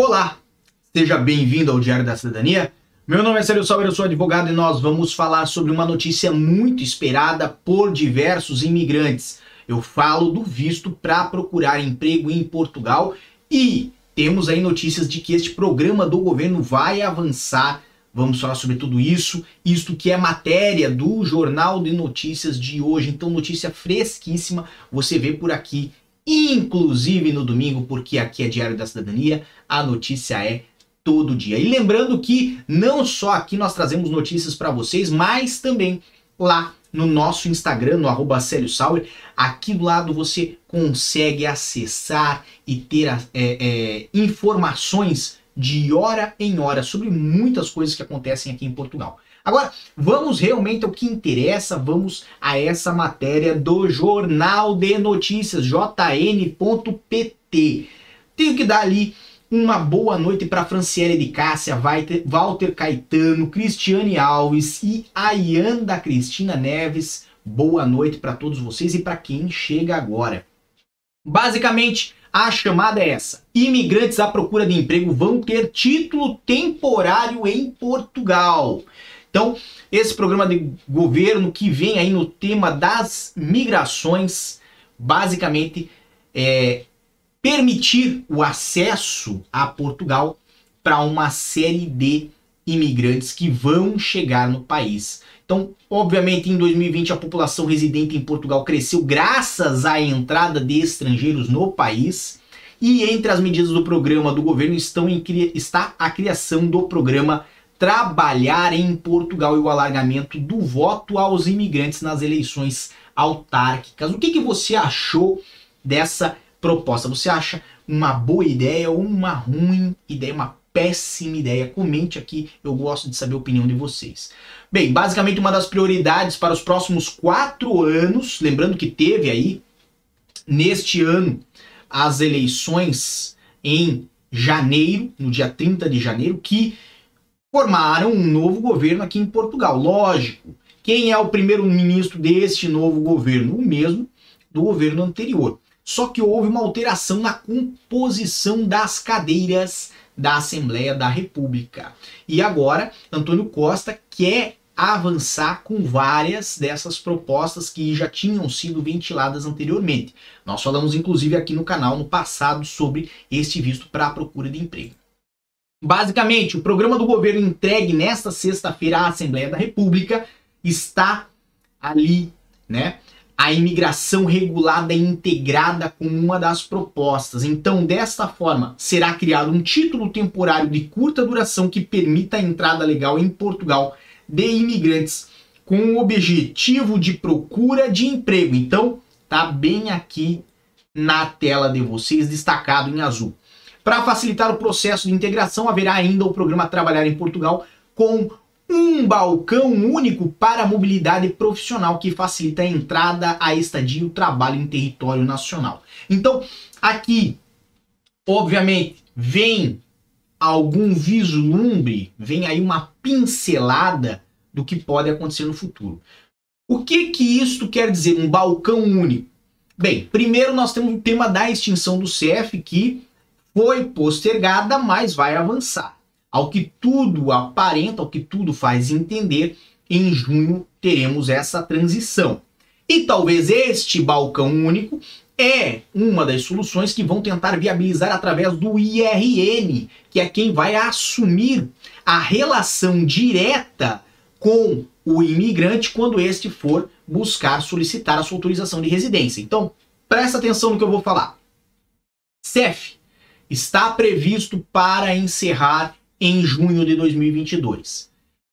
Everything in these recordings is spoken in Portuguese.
Olá, seja bem-vindo ao Diário da Cidadania. Meu nome é Célio Sauer, eu sou advogado e nós vamos falar sobre uma notícia muito esperada por diversos imigrantes. Eu falo do visto para procurar emprego em Portugal e temos aí notícias de que este programa do governo vai avançar. Vamos falar sobre tudo isso, isto que é matéria do Jornal de Notícias de hoje. Então, notícia fresquíssima, você vê por aqui inclusive no domingo, porque aqui é Diário da Cidadania, a notícia é todo dia. E lembrando que não só aqui nós trazemos notícias para vocês, mas também lá no nosso Instagram, no arroba Sauer, aqui do lado você consegue acessar e ter é, é, informações de hora em hora sobre muitas coisas que acontecem aqui em Portugal. Agora, vamos realmente ao que interessa, vamos a essa matéria do Jornal de Notícias, jn.pt. Tenho que dar ali uma boa noite para Franciele de Cássia, Walter Caetano, Cristiane Alves e Ayanda Cristina Neves. Boa noite para todos vocês e para quem chega agora. Basicamente, a chamada é essa: imigrantes à procura de emprego vão ter título temporário em Portugal. Então, esse programa de governo que vem aí no tema das migrações, basicamente é permitir o acesso a Portugal para uma série de imigrantes que vão chegar no país. Então, obviamente, em 2020 a população residente em Portugal cresceu graças à entrada de estrangeiros no país. E entre as medidas do programa do governo estão em, está a criação do programa trabalhar em Portugal e o alargamento do voto aos imigrantes nas eleições autárquicas. O que, que você achou dessa proposta? Você acha uma boa ideia ou uma ruim ideia, uma péssima ideia? Comente aqui, eu gosto de saber a opinião de vocês. Bem, basicamente uma das prioridades para os próximos quatro anos, lembrando que teve aí neste ano as eleições em janeiro, no dia 30 de janeiro, que formaram um novo governo aqui em Portugal. Lógico, quem é o primeiro-ministro deste novo governo? O mesmo do governo anterior. Só que houve uma alteração na composição das cadeiras da Assembleia da República. E agora, Antônio Costa quer avançar com várias dessas propostas que já tinham sido ventiladas anteriormente. Nós falamos inclusive aqui no canal no passado sobre este visto para a procura de emprego. Basicamente, o programa do governo entregue nesta sexta-feira à Assembleia da República está ali, né? A imigração regulada e integrada como uma das propostas. Então, desta forma, será criado um título temporário de curta duração que permita a entrada legal em Portugal de imigrantes com o objetivo de procura de emprego. Então, tá bem aqui na tela de vocês, destacado em azul. Para facilitar o processo de integração, haverá ainda o programa Trabalhar em Portugal com um balcão único para mobilidade profissional que facilita a entrada, a estadia e o trabalho em território nacional. Então, aqui, obviamente, vem algum vislumbre, vem aí uma pincelada do que pode acontecer no futuro. O que que isto quer dizer, um balcão único? Bem, primeiro nós temos o tema da extinção do CEF, que foi postergada, mas vai avançar. Ao que tudo aparenta, ao que tudo faz entender, em junho teremos essa transição. E talvez este balcão único é uma das soluções que vão tentar viabilizar através do IRN, que é quem vai assumir a relação direta com o imigrante quando este for buscar solicitar a sua autorização de residência. Então, presta atenção no que eu vou falar. CEF está previsto para encerrar em junho de 2022.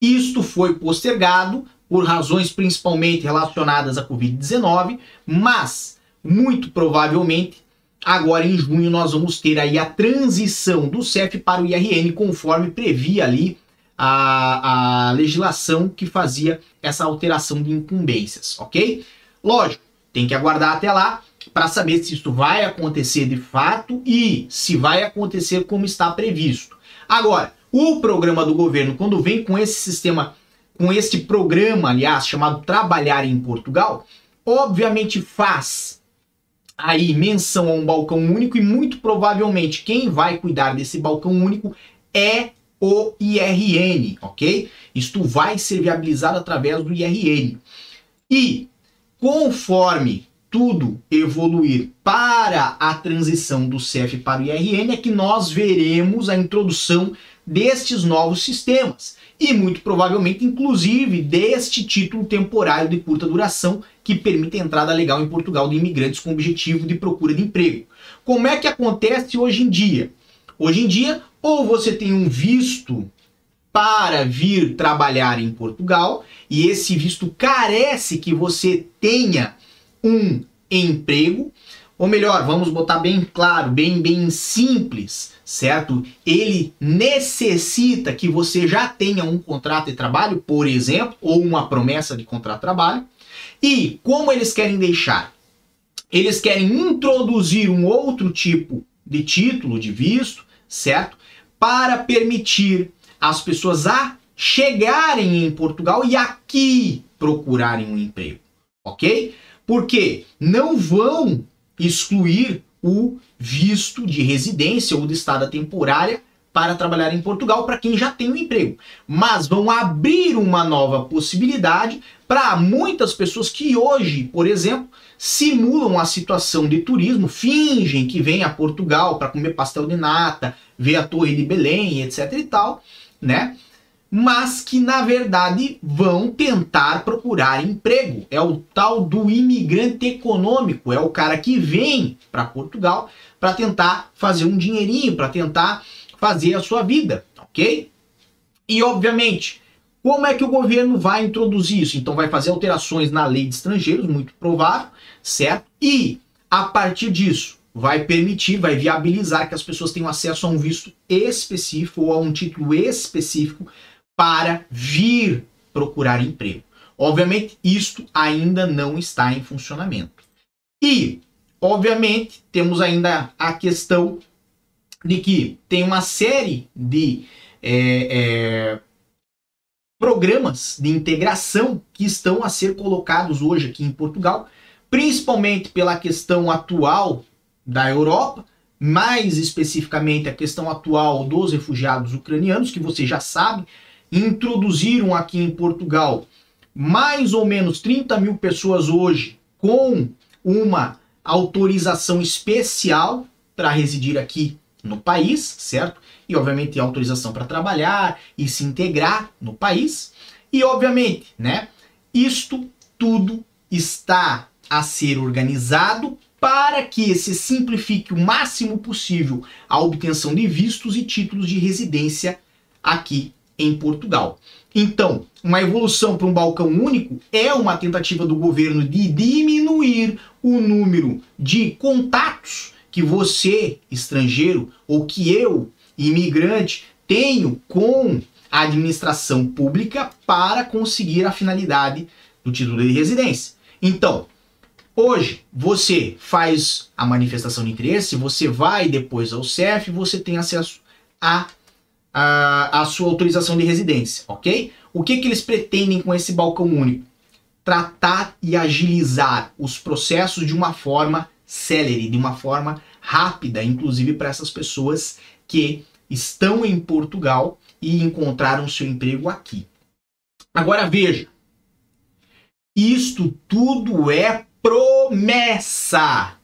Isto foi postergado por razões principalmente relacionadas à Covid-19, mas muito provavelmente agora em junho nós vamos ter aí a transição do CEF para o IRN conforme previa ali a, a legislação que fazia essa alteração de incumbências, ok? Lógico, tem que aguardar até lá, para saber se isso vai acontecer de fato e se vai acontecer como está previsto. Agora, o programa do governo, quando vem com esse sistema, com este programa, aliás, chamado Trabalhar em Portugal, obviamente faz aí menção a um balcão único e muito provavelmente quem vai cuidar desse balcão único é o IRN, ok? Isto vai ser viabilizado através do IRN. E conforme tudo evoluir para a transição do CEF para o IRN, é que nós veremos a introdução destes novos sistemas e muito provavelmente, inclusive, deste título temporário de curta duração que permite a entrada legal em Portugal de imigrantes com objetivo de procura de emprego. Como é que acontece hoje em dia? Hoje em dia, ou você tem um visto para vir trabalhar em Portugal e esse visto carece que você tenha um emprego, ou melhor, vamos botar bem claro, bem bem simples, certo? Ele necessita que você já tenha um contrato de trabalho, por exemplo, ou uma promessa de contrato de trabalho. E como eles querem deixar? Eles querem introduzir um outro tipo de título de visto, certo? Para permitir as pessoas a chegarem em Portugal e aqui procurarem um emprego, ok? Porque não vão excluir o visto de residência ou de estada temporária para trabalhar em Portugal para quem já tem um emprego, mas vão abrir uma nova possibilidade para muitas pessoas que hoje, por exemplo, simulam a situação de turismo, fingem que vêm a Portugal para comer pastel de nata, ver a Torre de Belém, etc e tal, né? Mas que na verdade vão tentar procurar emprego. É o tal do imigrante econômico, é o cara que vem para Portugal para tentar fazer um dinheirinho, para tentar fazer a sua vida, ok? E obviamente, como é que o governo vai introduzir isso? Então vai fazer alterações na lei de estrangeiros, muito provável, certo? E a partir disso vai permitir, vai viabilizar que as pessoas tenham acesso a um visto específico ou a um título específico para vir procurar emprego. Obviamente, isto ainda não está em funcionamento. E, obviamente, temos ainda a questão de que tem uma série de é, é, programas de integração que estão a ser colocados hoje aqui em Portugal, principalmente pela questão atual da Europa, mais especificamente a questão atual dos refugiados ucranianos, que você já sabe, introduziram aqui em Portugal mais ou menos 30 mil pessoas hoje com uma autorização especial para residir aqui no país, certo? E obviamente autorização para trabalhar e se integrar no país. E obviamente, né? Isto tudo está a ser organizado para que se simplifique o máximo possível a obtenção de vistos e títulos de residência aqui em Portugal. Então, uma evolução para um balcão único é uma tentativa do governo de diminuir o número de contatos que você, estrangeiro, ou que eu, imigrante, tenho com a administração pública para conseguir a finalidade do título de residência. Então, hoje você faz a manifestação de interesse, você vai depois ao CEF, você tem acesso a a, a sua autorização de residência, ok? O que, que eles pretendem com esse balcão único? Tratar e agilizar os processos de uma forma célere, de uma forma rápida, inclusive para essas pessoas que estão em Portugal e encontraram seu emprego aqui. Agora veja, isto tudo é promessa.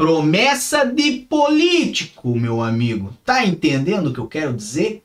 Promessa de político, meu amigo. Tá entendendo o que eu quero dizer?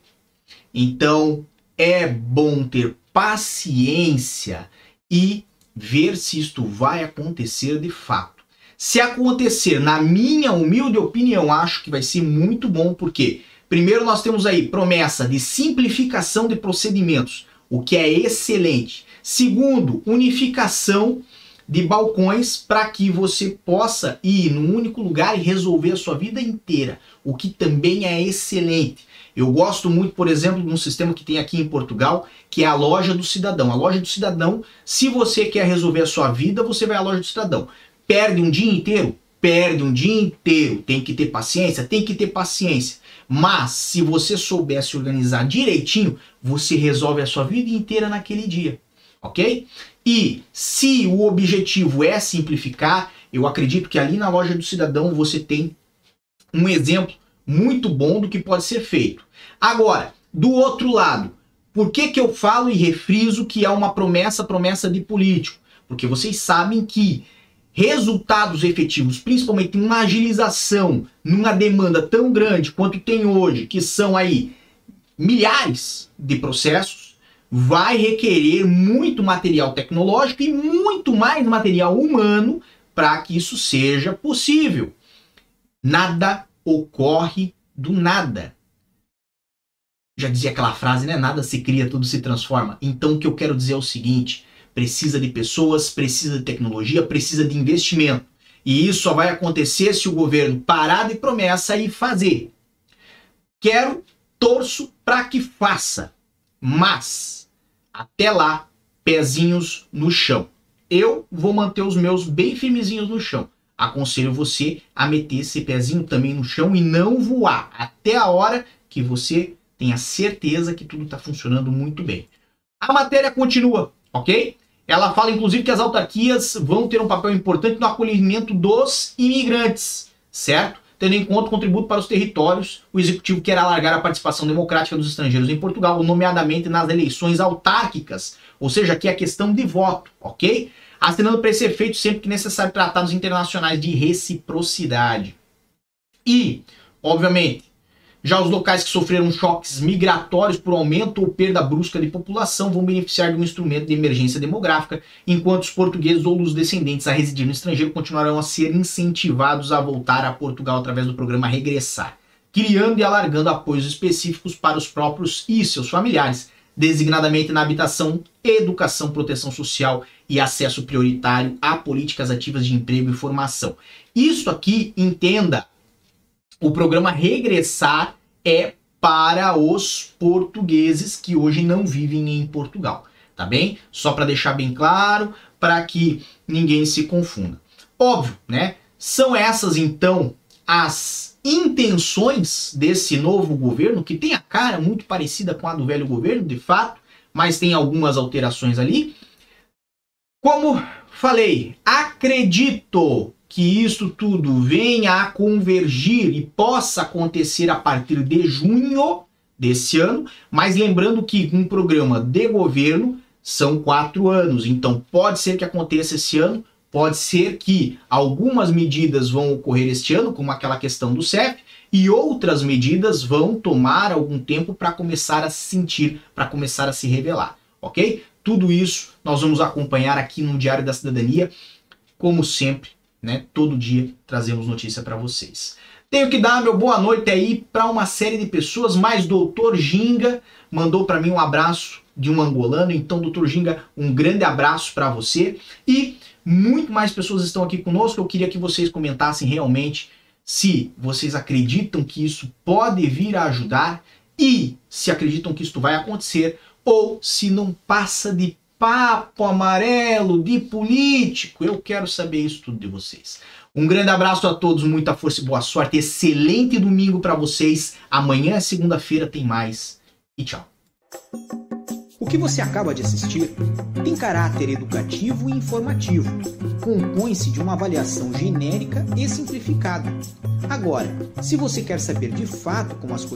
Então, é bom ter paciência e ver se isto vai acontecer de fato. Se acontecer, na minha humilde opinião, acho que vai ser muito bom, porque primeiro nós temos aí promessa de simplificação de procedimentos, o que é excelente. Segundo, unificação de balcões para que você possa ir num único lugar e resolver a sua vida inteira, o que também é excelente. Eu gosto muito, por exemplo, de um sistema que tem aqui em Portugal, que é a loja do cidadão. A loja do cidadão, se você quer resolver a sua vida, você vai à loja do cidadão. Perde um dia inteiro? Perde um dia inteiro. Tem que ter paciência? Tem que ter paciência. Mas se você souber se organizar direitinho, você resolve a sua vida inteira naquele dia ok? E se o objetivo é simplificar, Eu acredito que ali na loja do cidadão você tem um exemplo muito bom do que pode ser feito. Agora, do outro lado, por que, que eu falo e refriso que é uma promessa, promessa de político? Porque vocês sabem que resultados efetivos, principalmente uma agilização numa demanda tão grande quanto tem hoje, que são aí milhares de processos, vai requerer muito material tecnológico e muito mais material humano para que isso seja possível. Nada ocorre do nada. Já dizia aquela frase, né? Nada se cria, tudo se transforma. Então o que eu quero dizer é o seguinte: precisa de pessoas, precisa de tecnologia, precisa de investimento. E isso só vai acontecer se o governo parar de promessa e fazer. Quero, torço para que faça. Mas, até lá, pezinhos no chão. Eu vou manter os meus bem firmezinhos no chão. Aconselho você a meter esse pezinho também no chão e não voar até a hora que você tenha certeza que tudo está funcionando muito bem. A matéria continua, ok? Ela fala inclusive que as autarquias vão ter um papel importante no acolhimento dos imigrantes, certo? Tendo em conta o contributo para os territórios, o executivo quer alargar a participação democrática dos estrangeiros em Portugal, nomeadamente nas eleições autárquicas, ou seja, aqui é a questão de voto, ok? Assinando para esse efeito sempre que necessário tratados internacionais de reciprocidade. E, obviamente, já os locais que sofreram choques migratórios por aumento ou perda brusca de população vão beneficiar de um instrumento de emergência demográfica, enquanto os portugueses ou os descendentes a residir no estrangeiro continuarão a ser incentivados a voltar a Portugal através do programa Regressar, criando e alargando apoios específicos para os próprios e seus familiares, designadamente na habitação, educação, proteção social e acesso prioritário a políticas ativas de emprego e formação. Isso aqui, entenda, o programa Regressar é para os portugueses que hoje não vivem em Portugal, tá bem? Só para deixar bem claro, para que ninguém se confunda. Óbvio, né? São essas então as intenções desse novo governo, que tem a cara muito parecida com a do velho governo, de fato, mas tem algumas alterações ali. Como falei, acredito que isso tudo venha a convergir e possa acontecer a partir de junho desse ano, mas lembrando que um programa de governo são quatro anos, então pode ser que aconteça esse ano, pode ser que algumas medidas vão ocorrer este ano, como aquela questão do CEF, e outras medidas vão tomar algum tempo para começar a se sentir, para começar a se revelar, ok? Tudo isso nós vamos acompanhar aqui no Diário da Cidadania, como sempre, né? Todo dia trazemos notícia para vocês. Tenho que dar meu boa noite aí para uma série de pessoas, mas Doutor Ginga mandou para mim um abraço de um angolano, então Doutor Ginga, um grande abraço para você e muito mais pessoas estão aqui conosco. Eu queria que vocês comentassem realmente se vocês acreditam que isso pode vir a ajudar e se acreditam que isso vai acontecer ou se não passa de papo amarelo de político. Eu quero saber isso tudo de vocês. Um grande abraço a todos, muita força e boa sorte. Excelente domingo para vocês. Amanhã, segunda-feira, tem mais. E tchau. O que você acaba de assistir tem caráter educativo e informativo. Compõe-se de uma avaliação genérica e simplificada. Agora, se você quer saber de fato como as coisas